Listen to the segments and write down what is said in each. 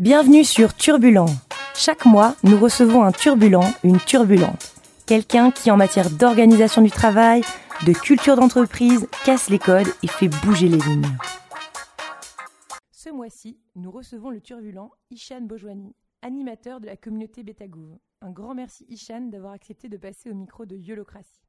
Bienvenue sur Turbulent. Chaque mois, nous recevons un turbulent, une turbulente. Quelqu'un qui, en matière d'organisation du travail, de culture d'entreprise, casse les codes et fait bouger les lignes. Ce mois-ci, nous recevons le turbulent Ishan Bojwani, animateur de la communauté Betagouv. Un grand merci Ishan d'avoir accepté de passer au micro de Yolocratie.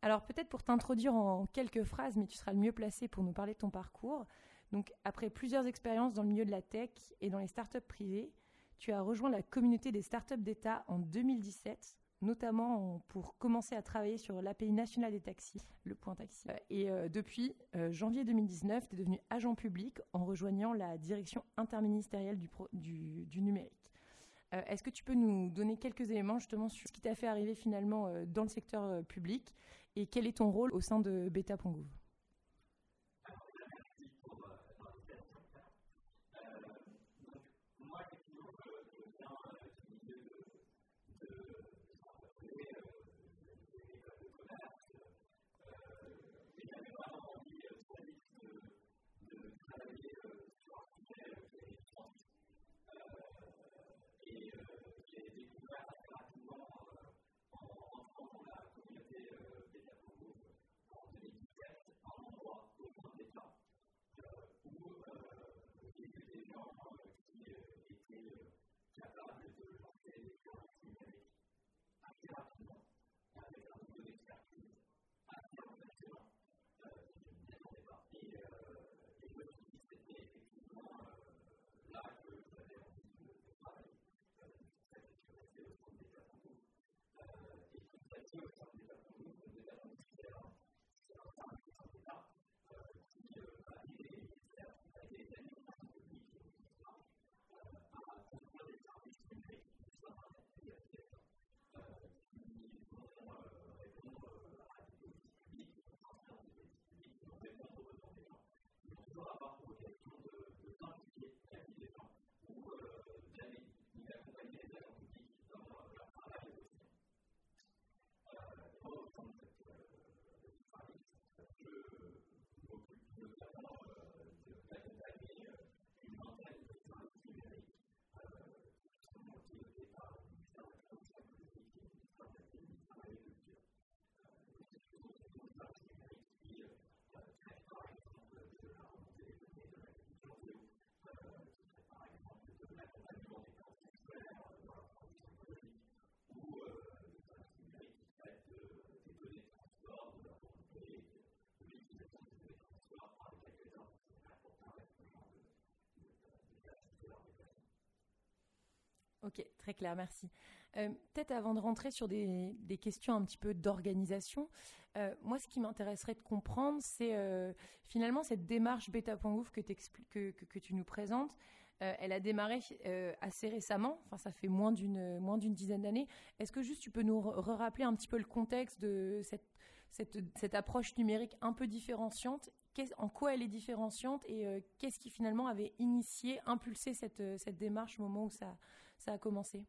Alors peut-être pour t'introduire en quelques phrases, mais tu seras le mieux placé pour nous parler de ton parcours. Donc après plusieurs expériences dans le milieu de la tech et dans les startups privées, tu as rejoint la communauté des startups d'État en 2017 notamment pour commencer à travailler sur l'API national des taxis, le point taxi. Et euh, depuis euh, janvier 2019, tu es devenu agent public en rejoignant la direction interministérielle du, numérique. Euh, est-ce que tu peux nous donner quelques éléments justement sur ce qui t'a fait arriver finalement dans le secteur public et quel est ton rôle au sein de Beta.gouv Ok, très clair, merci. Euh, peut-être avant de rentrer sur des, questions un petit peu d'organisation, euh, moi ce qui m'intéresserait de comprendre, c'est euh, finalement cette démarche bêta.ouf que, tu nous présentes. elle a démarré assez récemment, enfin ça fait moins d'une moins d'une dizaine d'années. Est-ce que juste tu peux nous rappeler un petit peu le contexte de cette, cette approche numérique un peu différenciante en quoi elle est différenciante et qu'est-ce qui finalement avait initié, impulsé cette, cette démarche au moment où ça, ça a commencé?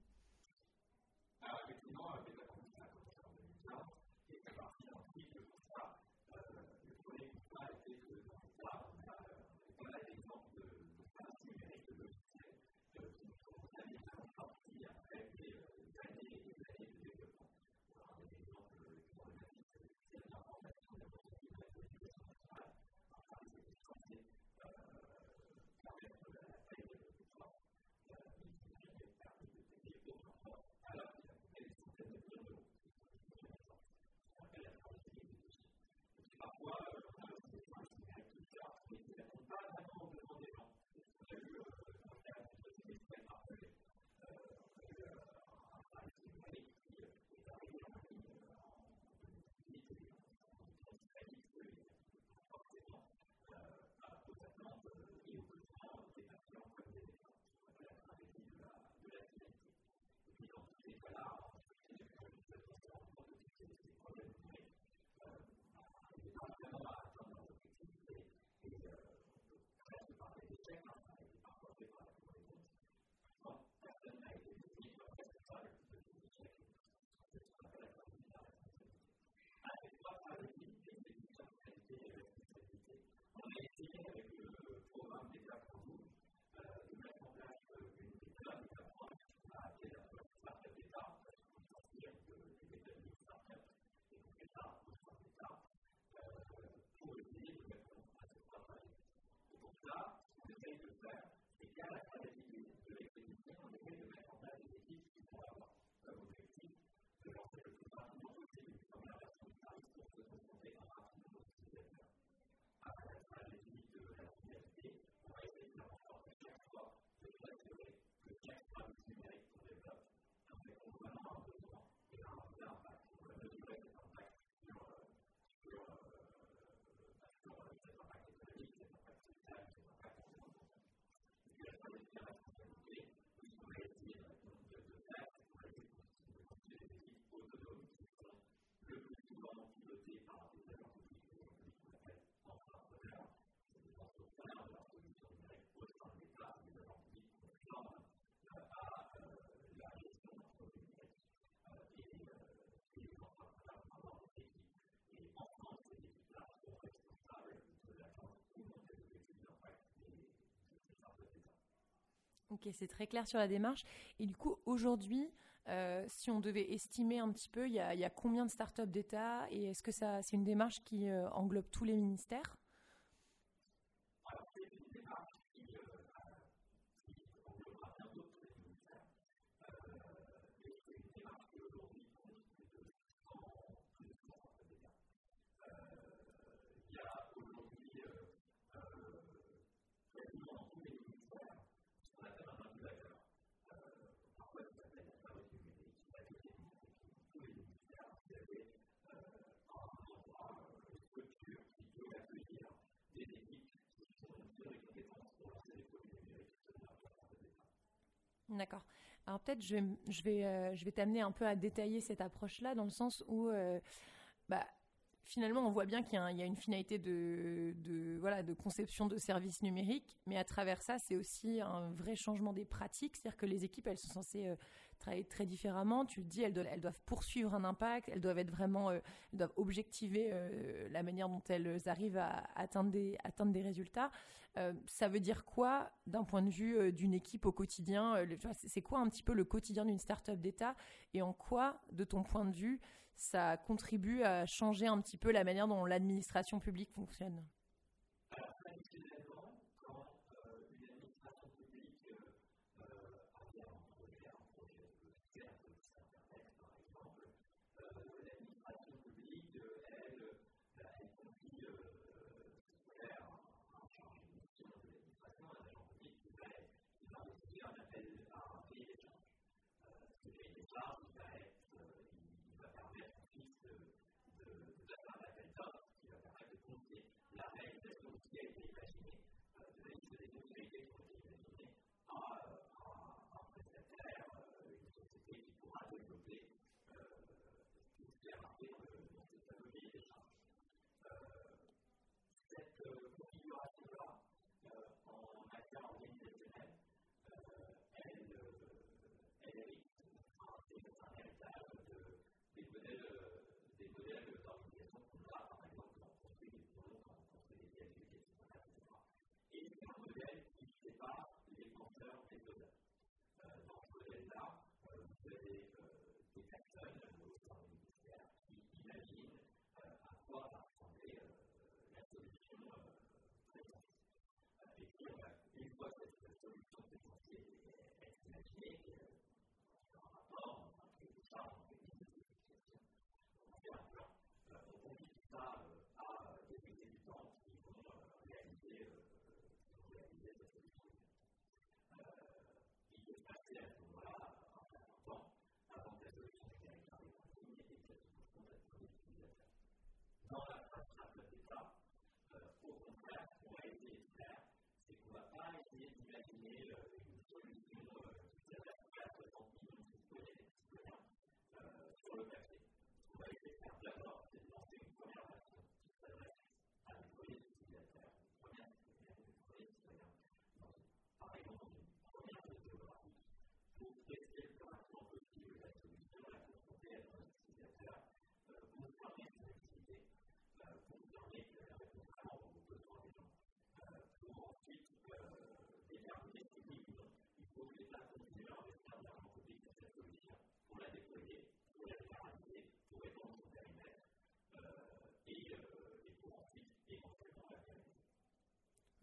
activity. Yeah. Ok, c'est très clair sur la démarche. Et du coup, aujourd'hui, euh, si on devait estimer un petit peu, il y a, combien de startups d'État et est-ce que ça, c'est une démarche qui euh, englobe tous les ministères? D'accord. Alors peut-être je vais, je vais, euh, vais t'amener un peu à détailler cette approche-là dans le sens où euh, bah, finalement, on voit bien qu'il y, a une finalité de, voilà, de conception de services numériques, mais à travers ça, c'est aussi un vrai changement des pratiques. C'est-à-dire que les équipes, elles sont censées euh, travailler très différemment. Tu le dis, elles doivent, poursuivre un impact, elles doivent être vraiment, elles doivent objectiver la manière dont elles arrivent à atteindre des, atteindre des résultats. Euh, ça veut dire quoi d'un point de vue euh, d'une équipe au quotidien euh, C'est quoi un petit peu le quotidien d'une start-up d'État et en quoi, de ton point de vue, ça contribue à changer un petit peu la manière dont l'administration publique fonctionne God God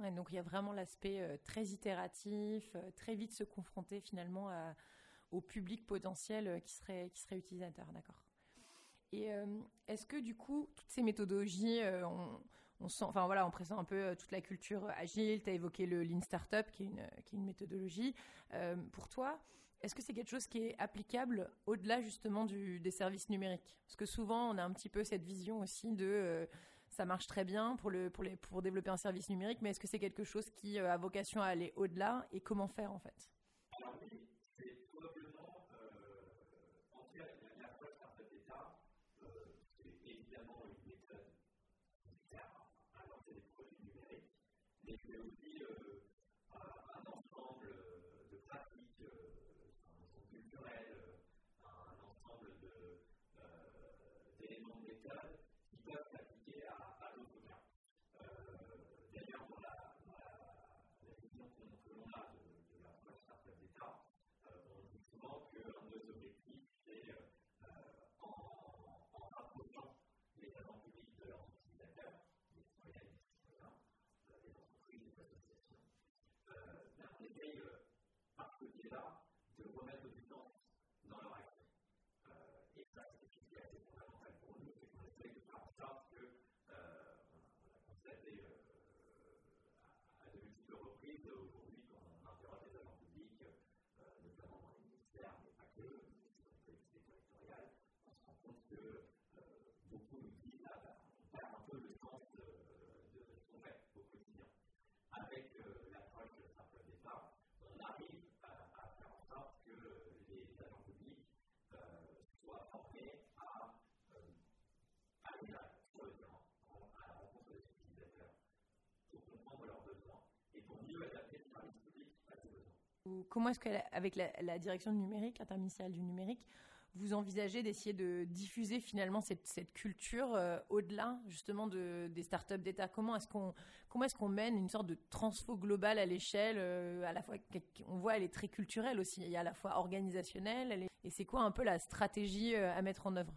donc il y a vraiment l'aspect euh, très itératif, euh, très vite se confronter finalement au public potentiel euh, qui serait, qui serait utilisateur, d'accord. Et est-ce que du coup, toutes ces méthodologies, on, sent, enfin voilà, on présente un peu toute la culture agile, tu as évoqué le Lean Startup qui est une, qui est une méthodologie. pour toi, est-ce que c'est quelque chose qui est applicable au-delà justement des services numériques? Parce que souvent, on a un petit peu cette vision aussi de ça marche très bien pour, le, pour, les, pour développer un service numérique, mais est-ce que c'est quelque chose qui euh, a vocation à aller au-delà et comment faire en fait? comment est-ce qu'avec la, direction du numérique, interministérielle du numérique, vous envisagez d'essayer de diffuser finalement cette, culture euh, au-delà justement de, des startups d'État? Comment est-ce qu'on mène une sorte de transfo globale à l'échelle euh, à la fois on voit elle est très culturelle aussi, il y a à la fois organisationnelle et c'est quoi un peu la stratégie euh, à mettre en œuvre?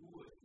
wood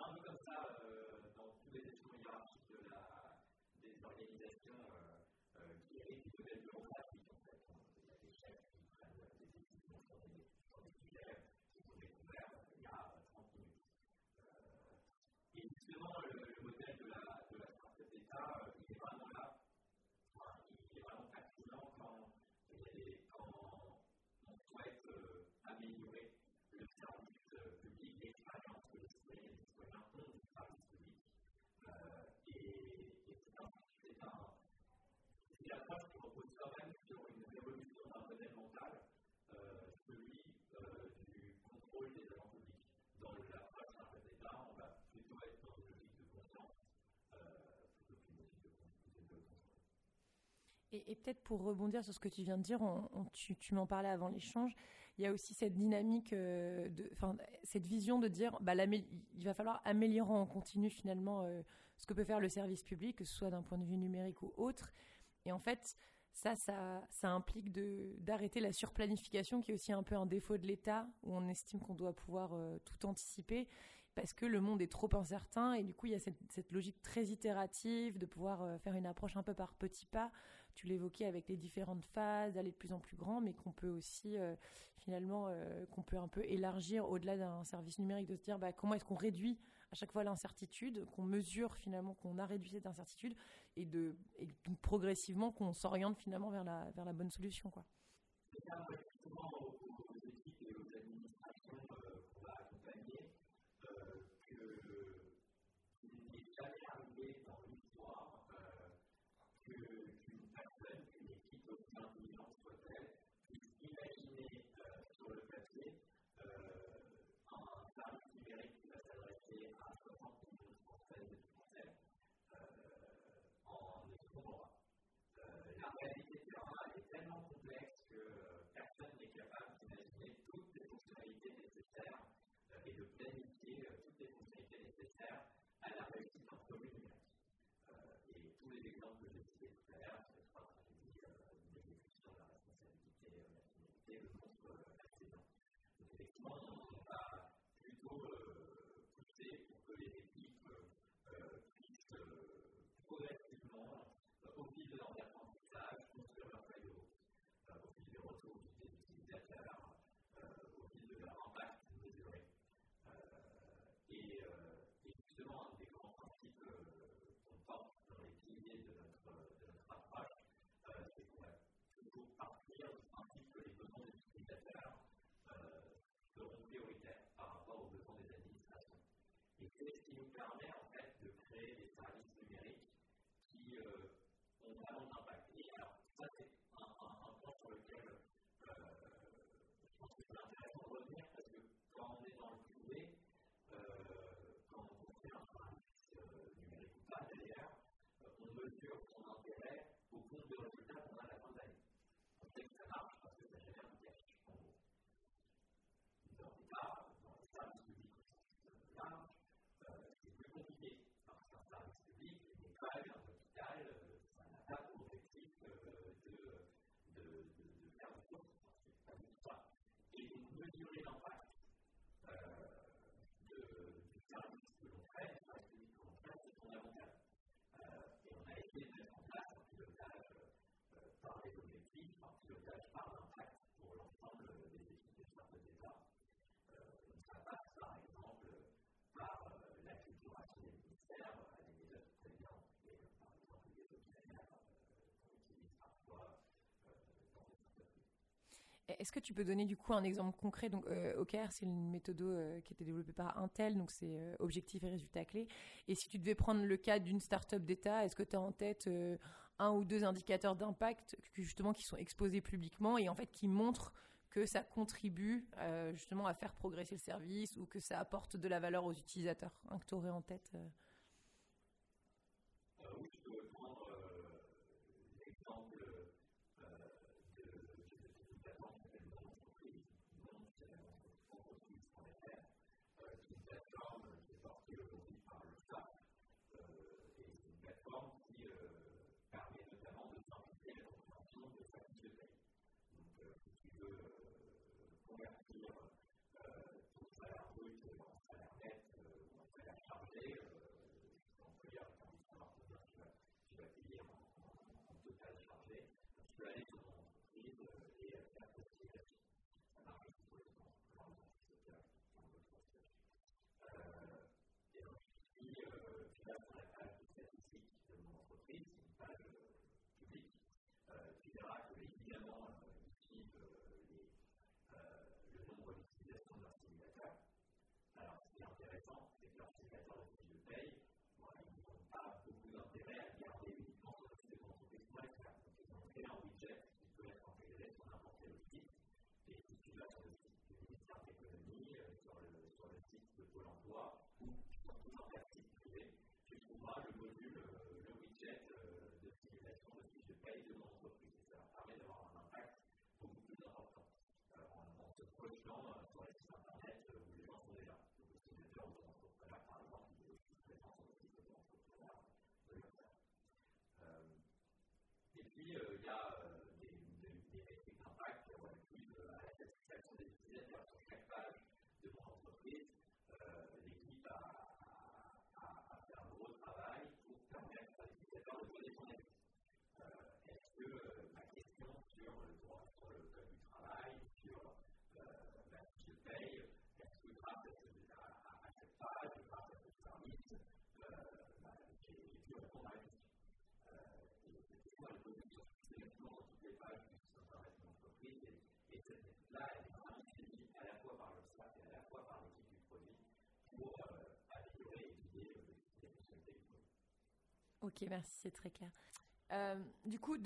un peu comme ça, euh, Et, peut-être pour rebondir sur ce que tu viens de dire, tu, m'en parlais avant l'échange, il y a aussi cette dynamique, euh, cette vision de dire, bah, il va falloir améliorer en continu finalement euh, ce que peut faire le service public, que ce soit d'un point de vue numérique ou autre. Et en fait, ça, ça, ça implique d'arrêter la surplanification qui est aussi un peu un défaut de l'État où on estime qu'on doit pouvoir euh, tout anticiper parce que le monde est trop incertain et du coup il y a cette, logique très itérative de pouvoir euh, faire une approche un peu par petits pas tu l'évoquais avec les différentes phases, d'aller de plus en plus grand, mais qu'on peut aussi euh, finalement qu'on peut un peu élargir au-delà d'un service numérique, de se dire bah, comment est-ce qu'on réduit à chaque fois l'incertitude, qu'on mesure finalement qu'on a réduit cette incertitude et de et progressivement qu'on s'oriente finalement vers la, vers la bonne solution. Quoi. submit to you, bow down. Est-ce que tu peux donner du coup un exemple concret? Donc, euh, OKR, c'est une méthode euh, qui a été développée par Intel, donc c'est euh, objectif et résultat clé. Et si tu devais prendre le cas d'une startup d'État, est-ce que tu as en tête euh, un ou deux indicateurs d'impact justement qui sont exposés publiquement et en fait qui montrent que ça contribue justement à faire progresser le service ou que ça apporte de la valeur aux utilisateurs? Un que tu aurais en tête people who are here at this Ok, merci, c'est très clair. Euh, du coup,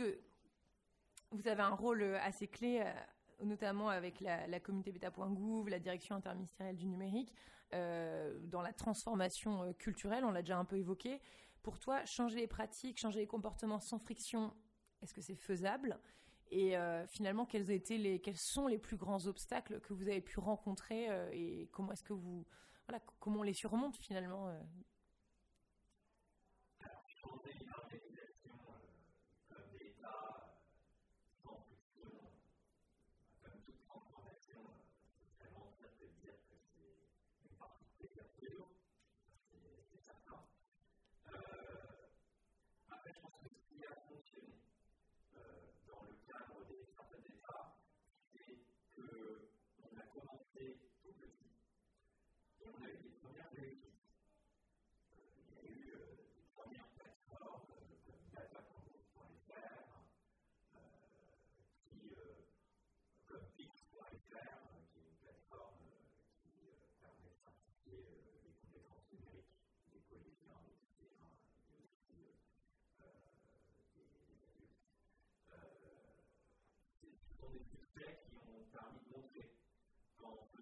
vous avez un rôle euh, assez clé, euh, notamment avec la, communauté beta.gouv, la direction interministérielle du numérique, dans la transformation culturelle, on l'a déjà un peu évoqué. Pour toi, changer les pratiques, changer les comportements sans friction, est-ce que c'est faisable? Et finalement, quels, étaient les, quels sont les plus grands obstacles que vous avez pu rencontrer et comment est-ce que vous, voilà, comment on les surmonte finalement David 12,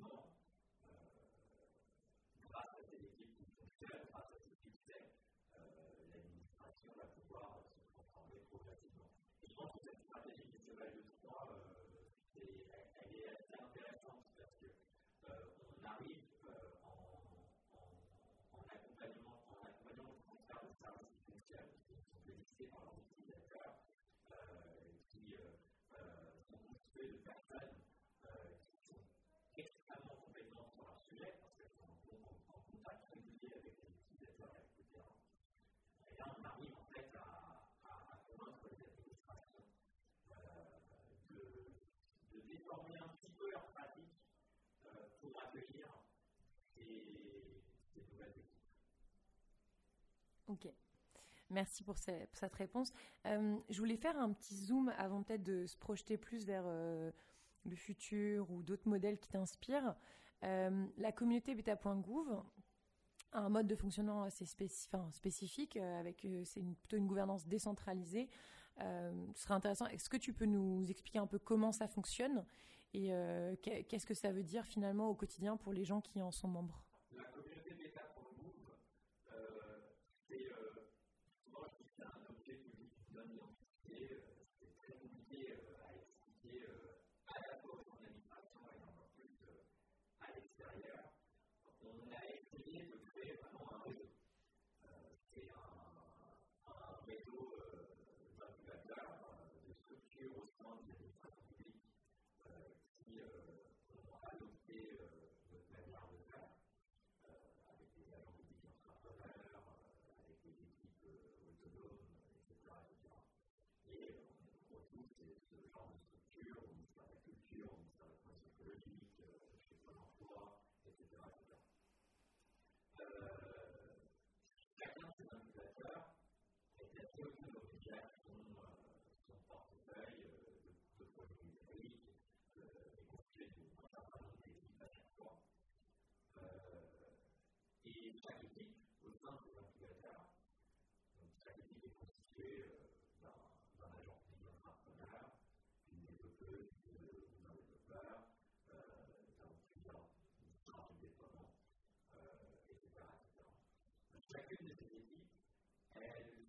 No. Ok. Merci pour, cette réponse. Euh, je voulais faire un petit zoom avant peut-être de se projeter plus vers euh, le futur ou d'autres modèles qui t'inspirent. Euh, la communauté beta.gouv a un mode de fonctionnement assez spécifique, avec c'est plutôt une gouvernance décentralisée. ce serait intéressant. Est-ce que tu peux nous expliquer un peu comment ça fonctionne et qu'est-ce que ça veut dire finalement au quotidien pour les gens qui en sont membres? c'est euh, un objet public d'un. chacune de ces équipes, elle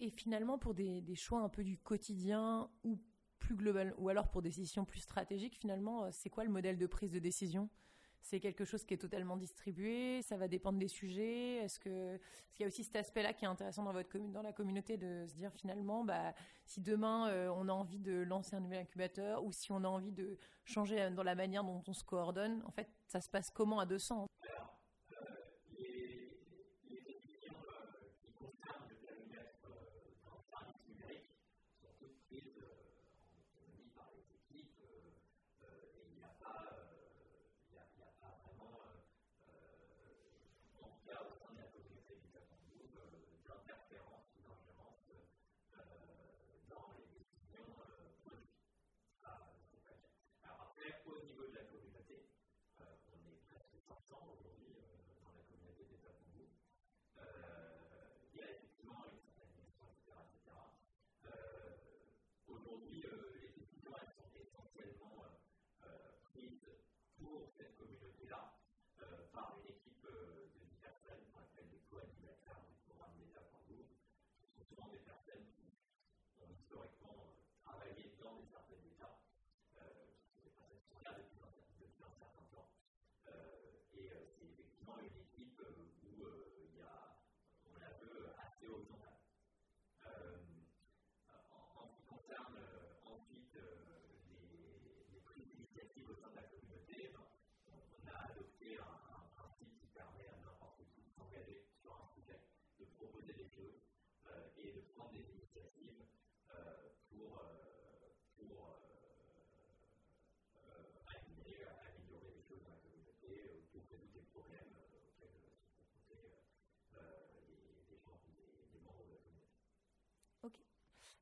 Et finalement, pour des, choix un peu du quotidien ou plus global, ou alors pour des décisions plus stratégiques, finalement, euh, c'est quoi le modèle de prise de décision? C'est quelque chose qui est totalement distribué, ça va dépendre des sujets. Est-ce que qu'il y a aussi cet aspect-là qui est intéressant dans votre dans la communauté de se dire finalement, bah, si demain euh, on a envie de lancer un nouvel incubateur ou si on a envie de changer dans la manière dont on se coordonne, en fait, ça se passe comment à 200 Yeah.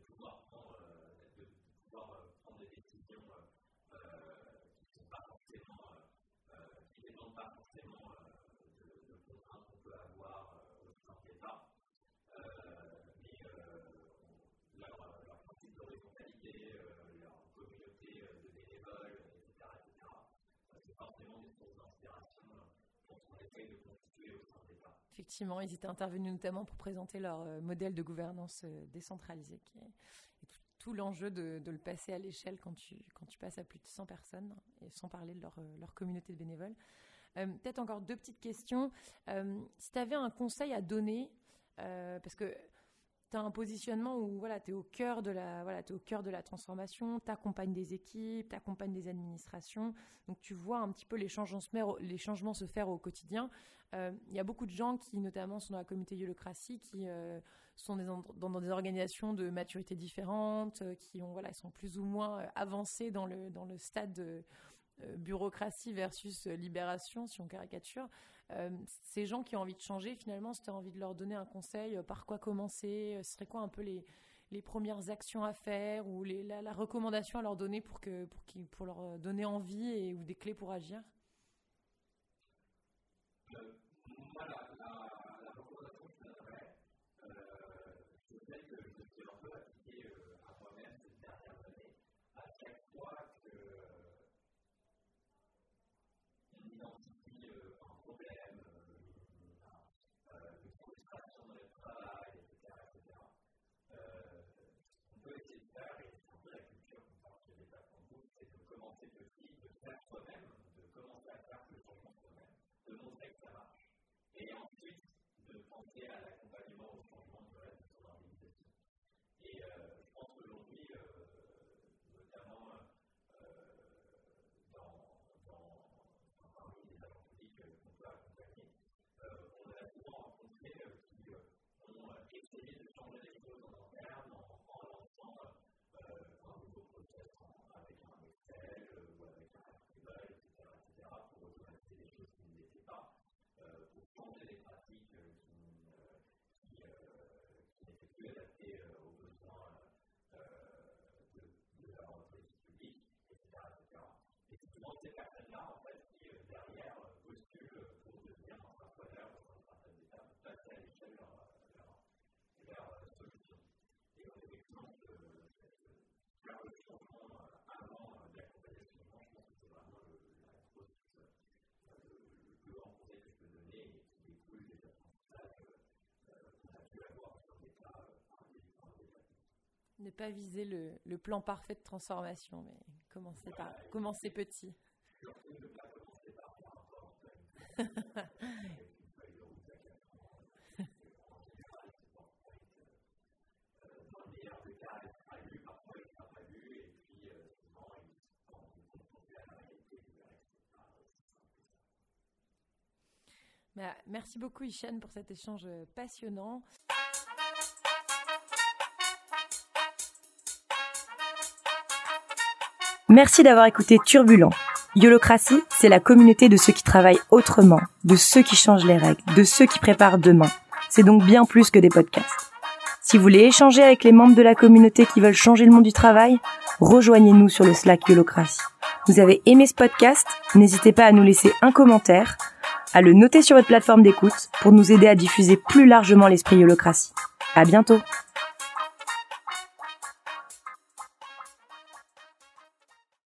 de pouvoir prendre, euh, euh, des décisions euh, qui ne sont pas forcément, qui dépendent pas forcément de, contraintes qu'on peut avoir au sein de l'État. mais leur, leur principe de leur communauté de bénévoles, etc., etc., c'est forcément des sources d'inspiration pour qu'on essaye de constituer au sein de Effectivement, ils étaient intervenus notamment pour présenter leur euh, modèle de gouvernance euh, décentralisée, qui est, tout, l'enjeu de, le passer à l'échelle quand tu, passes à plus de 100 personnes, et sans parler de leur, euh, leur communauté de bénévoles. Peut-être encore deux petites questions. si tu avais un conseil à donner, parce que tu as un positionnement où voilà, tu es au cœur de la voilà, au cœur de la transformation, tu accompagnes des équipes, tu accompagnes des administrations. Donc tu vois un petit peu les changements se faire, les changements se faire au quotidien. Euh, il y a beaucoup de gens qui notamment sont dans la communauté Yolocratie qui euh, sont dans, des organisations de maturité différentes, euh, qui ont voilà, sont plus ou moins avancés dans le dans le stade de bureaucratie versus libération, si on caricature. Euh, ces gens qui ont envie de changer, finalement, si tu as envie de leur donner un conseil, euh, par quoi commencer, euh, ce serait quoi un peu les, les premières actions à faire ou les, la, recommandation à leur donner pour, que, pour, pour leur donner envie et, ou des clés pour agir? de montrer que ça marche. Et ensuite, de penser à la ne pas viser le, plan parfait de transformation, mais commencer par commencer petit. Bah, merci beaucoup Ishan pour cet échange passionnant. Merci d'avoir écouté Turbulent. Yolocratie, c'est la communauté de ceux qui travaillent autrement, de ceux qui changent les règles, de ceux qui préparent demain. C'est donc bien plus que des podcasts. Si vous voulez échanger avec les membres de la communauté qui veulent changer le monde du travail, rejoignez-nous sur le Slack Yolocratie. Vous avez aimé ce podcast? N'hésitez pas à nous laisser un commentaire, à le noter sur votre plateforme d'écoute pour nous aider à diffuser plus largement l'esprit Yolocratie. À bientôt